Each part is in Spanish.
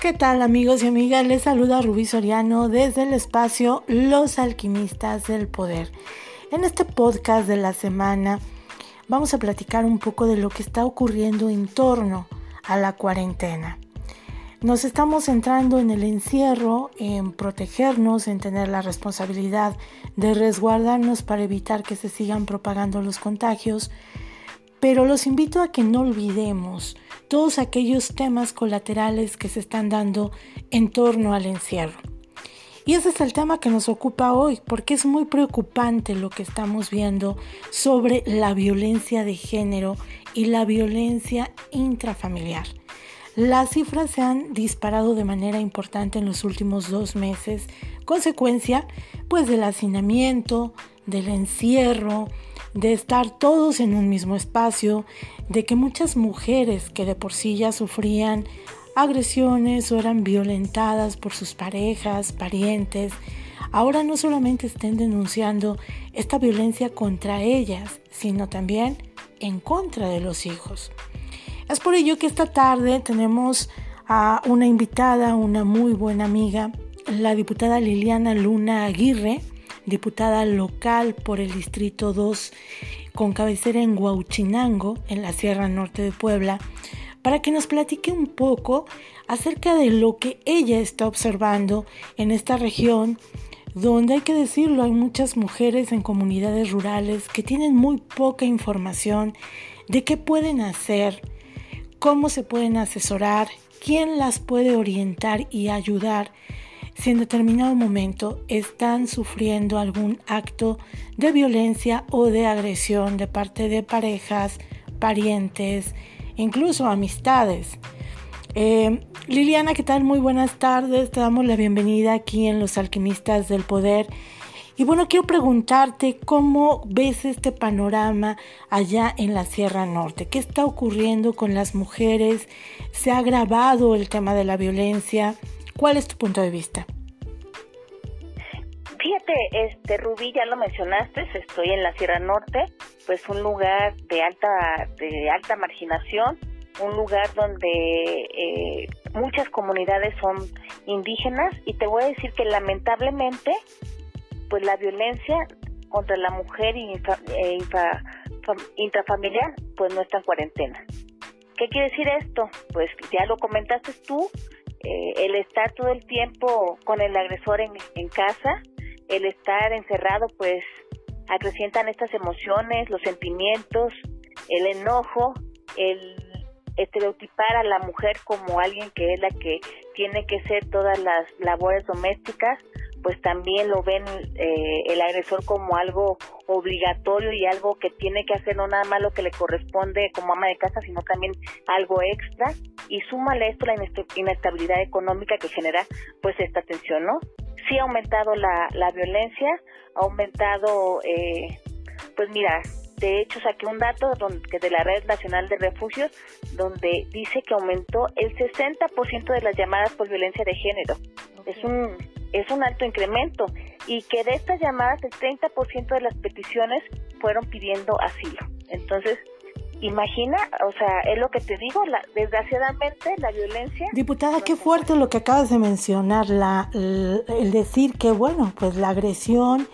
¿Qué tal amigos y amigas? Les saluda Rubí Soriano desde el espacio Los Alquimistas del Poder. En este podcast de la semana vamos a platicar un poco de lo que está ocurriendo en torno a la cuarentena. Nos estamos centrando en el encierro, en protegernos, en tener la responsabilidad de resguardarnos para evitar que se sigan propagando los contagios, pero los invito a que no olvidemos todos aquellos temas colaterales que se están dando en torno al encierro. Y ese es el tema que nos ocupa hoy, porque es muy preocupante lo que estamos viendo sobre la violencia de género y la violencia intrafamiliar. Las cifras se han disparado de manera importante en los últimos dos meses, consecuencia pues del hacinamiento, del encierro, de estar todos en un mismo espacio, de que muchas mujeres que de por sí ya sufrían agresiones o eran violentadas por sus parejas, parientes, ahora no solamente estén denunciando esta violencia contra ellas, sino también en contra de los hijos. Es por ello que esta tarde tenemos a una invitada, una muy buena amiga, la diputada Liliana Luna Aguirre, diputada local por el Distrito 2 con cabecera en Huauchinango, en la Sierra Norte de Puebla, para que nos platique un poco acerca de lo que ella está observando en esta región, donde hay que decirlo, hay muchas mujeres en comunidades rurales que tienen muy poca información de qué pueden hacer, cómo se pueden asesorar, quién las puede orientar y ayudar si en determinado momento están sufriendo algún acto de violencia o de agresión de parte de parejas, parientes, incluso amistades. Eh, Liliana, ¿qué tal? Muy buenas tardes. Te damos la bienvenida aquí en Los Alquimistas del Poder. Y bueno, quiero preguntarte cómo ves este panorama allá en la Sierra Norte. ¿Qué está ocurriendo con las mujeres? ¿Se ha agravado el tema de la violencia? ¿Cuál es tu punto de vista? Fíjate, este Rubí, ya lo mencionaste, estoy en la Sierra Norte, pues un lugar de alta de alta marginación, un lugar donde eh, muchas comunidades son indígenas y te voy a decir que lamentablemente, pues la violencia contra la mujer y e intrafamiliar, pues no está en cuarentena. ¿Qué quiere decir esto? Pues ya lo comentaste tú, eh, el estar todo el tiempo con el agresor en, en casa, el estar encerrado pues acrecientan estas emociones, los sentimientos, el enojo, el estereotipar a la mujer como alguien que es la que tiene que ser todas las labores domésticas, pues también lo ven eh, el agresor como algo obligatorio y algo que tiene que hacer no nada más lo que le corresponde como ama de casa, sino también algo extra y súmale esto la inestabilidad económica que genera pues esta tensión, ¿no? Sí ha aumentado la, la violencia, ha aumentado, eh, pues mira, de hecho saqué un dato donde, de la Red Nacional de Refugios donde dice que aumentó el 60% de las llamadas por violencia de género. Es un es un alto incremento y que de estas llamadas el 30% de las peticiones fueron pidiendo asilo. Entonces, imagina, o sea, es lo que te digo, la, desgraciadamente la violencia... Diputada, qué fuerte lo que acabas de mencionar, la, el decir que, bueno, pues la agresión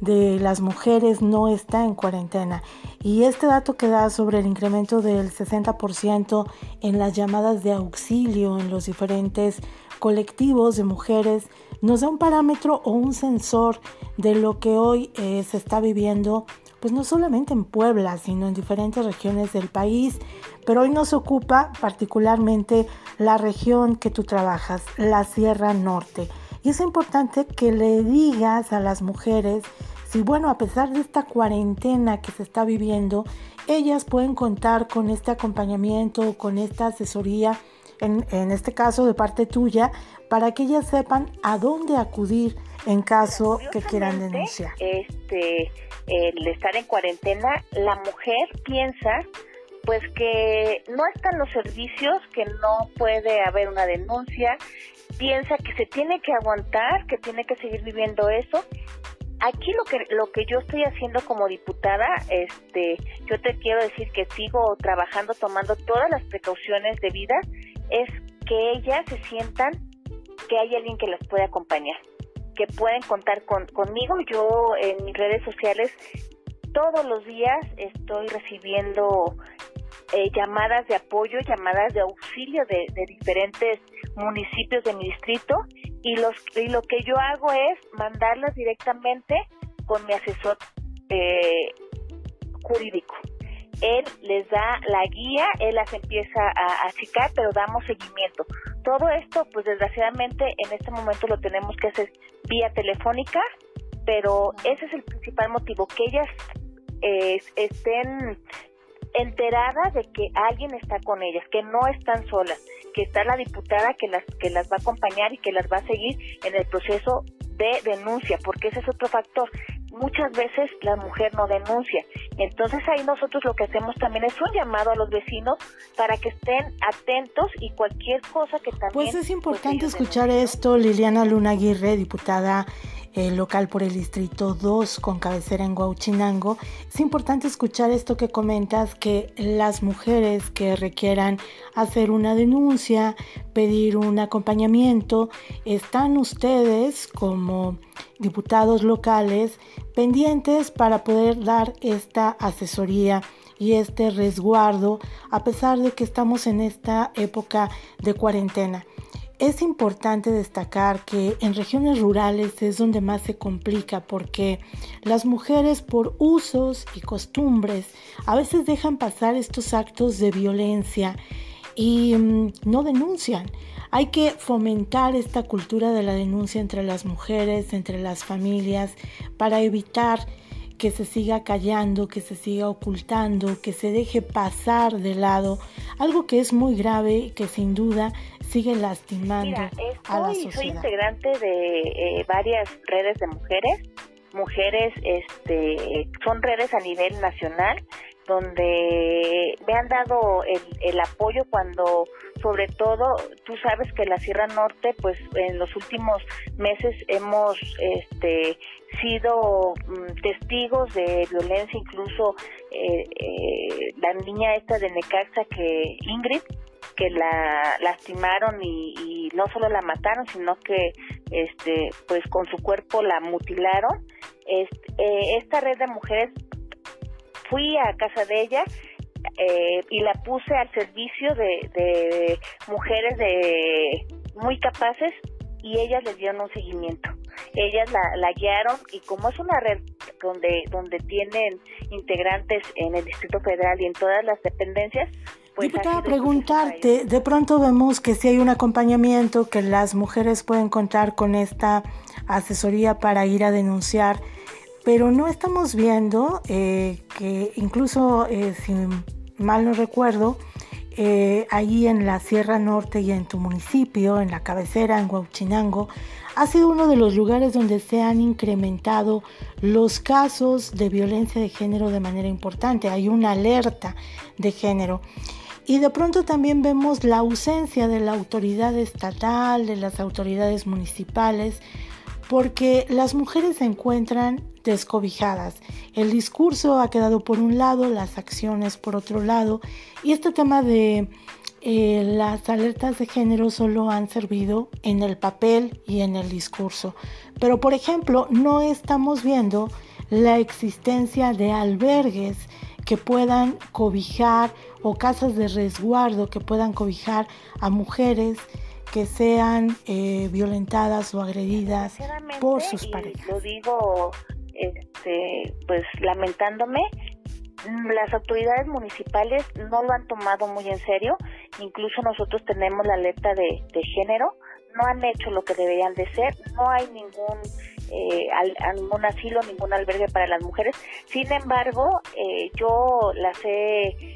de las mujeres no está en cuarentena. Y este dato que da sobre el incremento del 60% en las llamadas de auxilio en los diferentes colectivos de mujeres nos da un parámetro o un sensor de lo que hoy eh, se está viviendo, pues no solamente en Puebla, sino en diferentes regiones del país, pero hoy nos ocupa particularmente la región que tú trabajas, la Sierra Norte. Y es importante que le digas a las mujeres si, bueno, a pesar de esta cuarentena que se está viviendo, ellas pueden contar con este acompañamiento, con esta asesoría en, este caso de parte tuya, para que ellas sepan a dónde acudir en caso que quieran denunciar. Este, el estar en cuarentena, la mujer piensa pues que no están los servicios, que no puede haber una denuncia, piensa que se tiene que aguantar, que tiene que seguir viviendo eso. Aquí lo que lo que yo estoy haciendo como diputada, este, yo te quiero decir que sigo trabajando tomando todas las precauciones debidas es que ellas se sientan que hay alguien que las puede acompañar, que pueden contar con, conmigo. Yo en mis redes sociales todos los días estoy recibiendo eh, llamadas de apoyo, llamadas de auxilio de, diferentes municipios de mi distrito y, los, y lo que yo hago es mandarlas directamente con mi asesor eh, jurídico. Él les da la guía, él las empieza a achicar, pero damos seguimiento. Todo esto, pues desgraciadamente en este momento lo tenemos que hacer vía telefónica, pero ese es el principal motivo, que ellas eh, estén enteradas de que alguien está con ellas, que no están solas, que está la diputada que las que las va a acompañar y que las va a seguir en el proceso de denuncia, porque ese es otro factor. Muchas veces la mujer no denuncia. Entonces ahí nosotros lo que hacemos también es un llamado a los vecinos para que estén atentos y cualquier cosa que también... Pues es importante escuchar esto, Liliana Luna Aguirre, diputada local por el Distrito 2 con cabecera en Huauchinango, es importante escuchar esto que comentas, que las mujeres que requieran hacer una denuncia, pedir un acompañamiento, están ustedes como diputados locales pendientes para poder dar esta asesoría y este resguardo a pesar de que estamos en esta época de cuarentena. Es importante destacar que en regiones rurales es donde más se complica porque las mujeres por usos y costumbres a veces dejan pasar estos actos de violencia y mm, no denuncian. Hay que fomentar esta cultura de la denuncia entre las mujeres, entre las familias, para evitar que se siga callando, que se siga ocultando, que se deje pasar de lado, algo que es muy grave y que sin duda sigue lastimando a la sociedad. Soy integrante de eh, varias redes de mujeres, mujeres, este, son redes a nivel nacional donde me han dado el, el, apoyo cuando, sobre todo, tú sabes que la Sierra Norte, pues en los últimos meses hemos este, sido mm, testigos de violencia, incluso eh, eh, la niña esta de Necaxa que Ingrid, que la lastimaron y, no solo la mataron, sino que este, pues con su cuerpo la mutilaron. Este, eh, esta red de mujeres fui a casa de ella eh, y la puse al servicio de, mujeres de muy capaces y ellas les dieron un seguimiento. Ellas la, guiaron y como es una red donde, donde tienen integrantes en el Distrito Federal y en todas las dependencias, pues Diputada, preguntarte, de pronto vemos que si hay un acompañamiento, que las mujeres pueden contar con esta asesoría para ir a denunciar pero no estamos viendo eh, que incluso, eh, si mal no recuerdo, eh, ahí en la Sierra Norte y en tu municipio, en la cabecera, en Huachinango, ha sido uno de los lugares donde se han incrementado los casos de violencia de género de manera importante. Hay una alerta de género. Y de pronto también vemos la ausencia de la autoridad estatal, de las autoridades municipales, porque las mujeres se encuentran descobijadas. El discurso ha quedado por un lado, las acciones por otro lado, y este tema de eh, las alertas de género solo han servido en el papel y en el discurso. Pero, por ejemplo, no estamos viendo la existencia de albergues que puedan cobijar o casas de resguardo que puedan cobijar a mujeres que sean eh, violentadas o agredidas por sus parejas. Lo digo, este, pues lamentándome, las autoridades municipales no lo han tomado muy en serio, incluso nosotros tenemos la alerta de, de género, no han hecho lo que deberían de ser, no hay ningún eh, asilo, ningún albergue para las mujeres. Sin embargo, eh, yo las he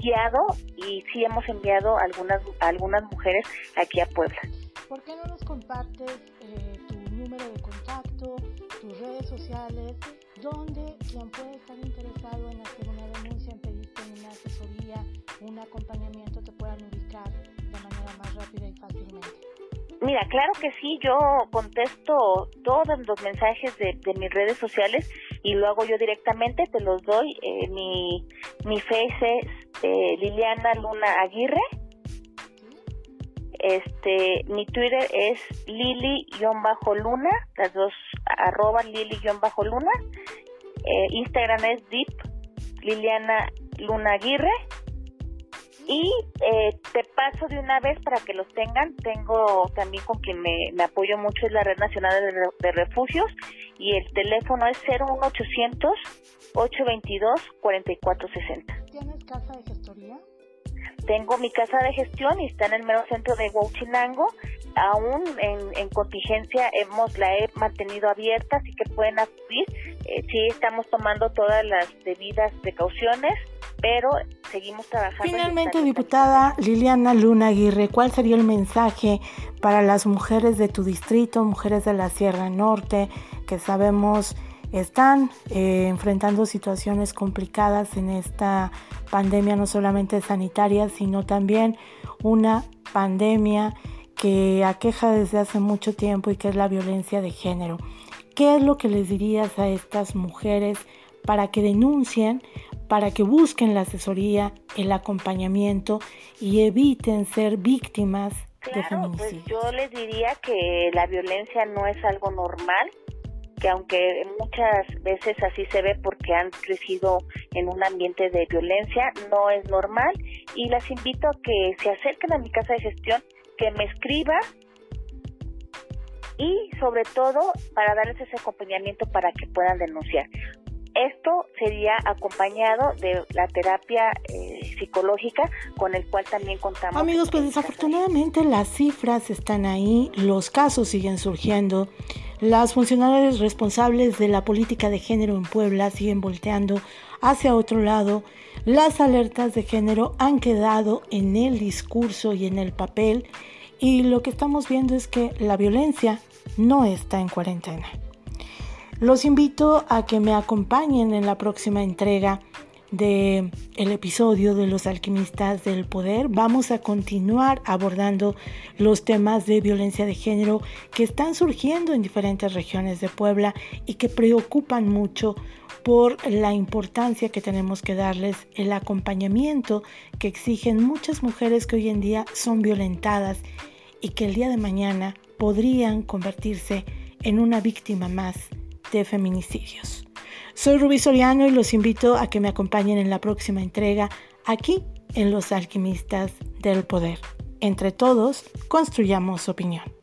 guiado y sí hemos enviado algunas algunas mujeres aquí a Puebla. ¿Por qué no nos compartes eh, tu número de contacto, tus redes sociales, donde quien puede estar interesado en hacer una denuncia, en pedirte una asesoría, un acompañamiento, Mira, claro que sí, yo contesto todos los mensajes de, mis redes sociales y lo hago yo directamente, te los doy. Eh, mi, mi face es eh, Liliana Luna Aguirre Este, mi Twitter es lili-luna, las dos arroba lili-luna. Eh, Instagram es deep Liliana Luna Aguirre. Y eh, te paso de una vez para que los tengan. Tengo también con quien me, apoyo mucho es la Red Nacional de, Refugios y el teléfono es 01800 822 4460. ¿Tienes casa de gestoría? Tengo mi casa de gestión y está en el mero centro de Huachinango. Aún en, contingencia hemos la he mantenido abierta, así que pueden acudir. Eh, sí estamos tomando todas las debidas precauciones, pero seguimos trabajando. Finalmente, diputada Liliana Luna Aguirre, ¿cuál sería el mensaje para las mujeres de tu distrito, mujeres de la Sierra Norte, que sabemos están eh, enfrentando situaciones complicadas en esta pandemia, no solamente sanitaria, sino también una pandemia que aqueja desde hace mucho tiempo y que es la violencia de género. ¿Qué es lo que les dirías a estas mujeres para que denuncien, para que busquen la asesoría, el acompañamiento y eviten ser víctimas de pues yo les diría que la violencia no es algo normal, que aunque muchas veces así se ve porque han crecido en un ambiente de violencia, no es normal y las invito a que se acerquen a mi casa de gestión, que me escriba y sobre todo para darles ese acompañamiento para que puedan denunciar. Esto sería acompañado de la terapia eh, psicológica con el cual también contamos. Amigos, pues desafortunadamente las cifras están ahí, los casos siguen surgiendo. Las funcionarias responsables de la política de género en Puebla siguen volteando hacia otro lado. Las alertas de género han quedado en el discurso y en el papel y lo que estamos viendo es que la violencia no está en cuarentena. Los invito a que me acompañen en la próxima entrega de el episodio de los alquimistas del poder. Vamos a continuar abordando los temas de violencia de género que están surgiendo en diferentes regiones de Puebla y que preocupan mucho por la importancia que tenemos que darles, el acompañamiento que exigen muchas mujeres que hoy en día son violentadas y que el día de mañana podrían convertirse en una víctima más de feminicidios. Soy Rubí Soriano y los invito a que me acompañen en la próxima entrega aquí en Los Alquimistas del Poder. Entre todos, construyamos opinión.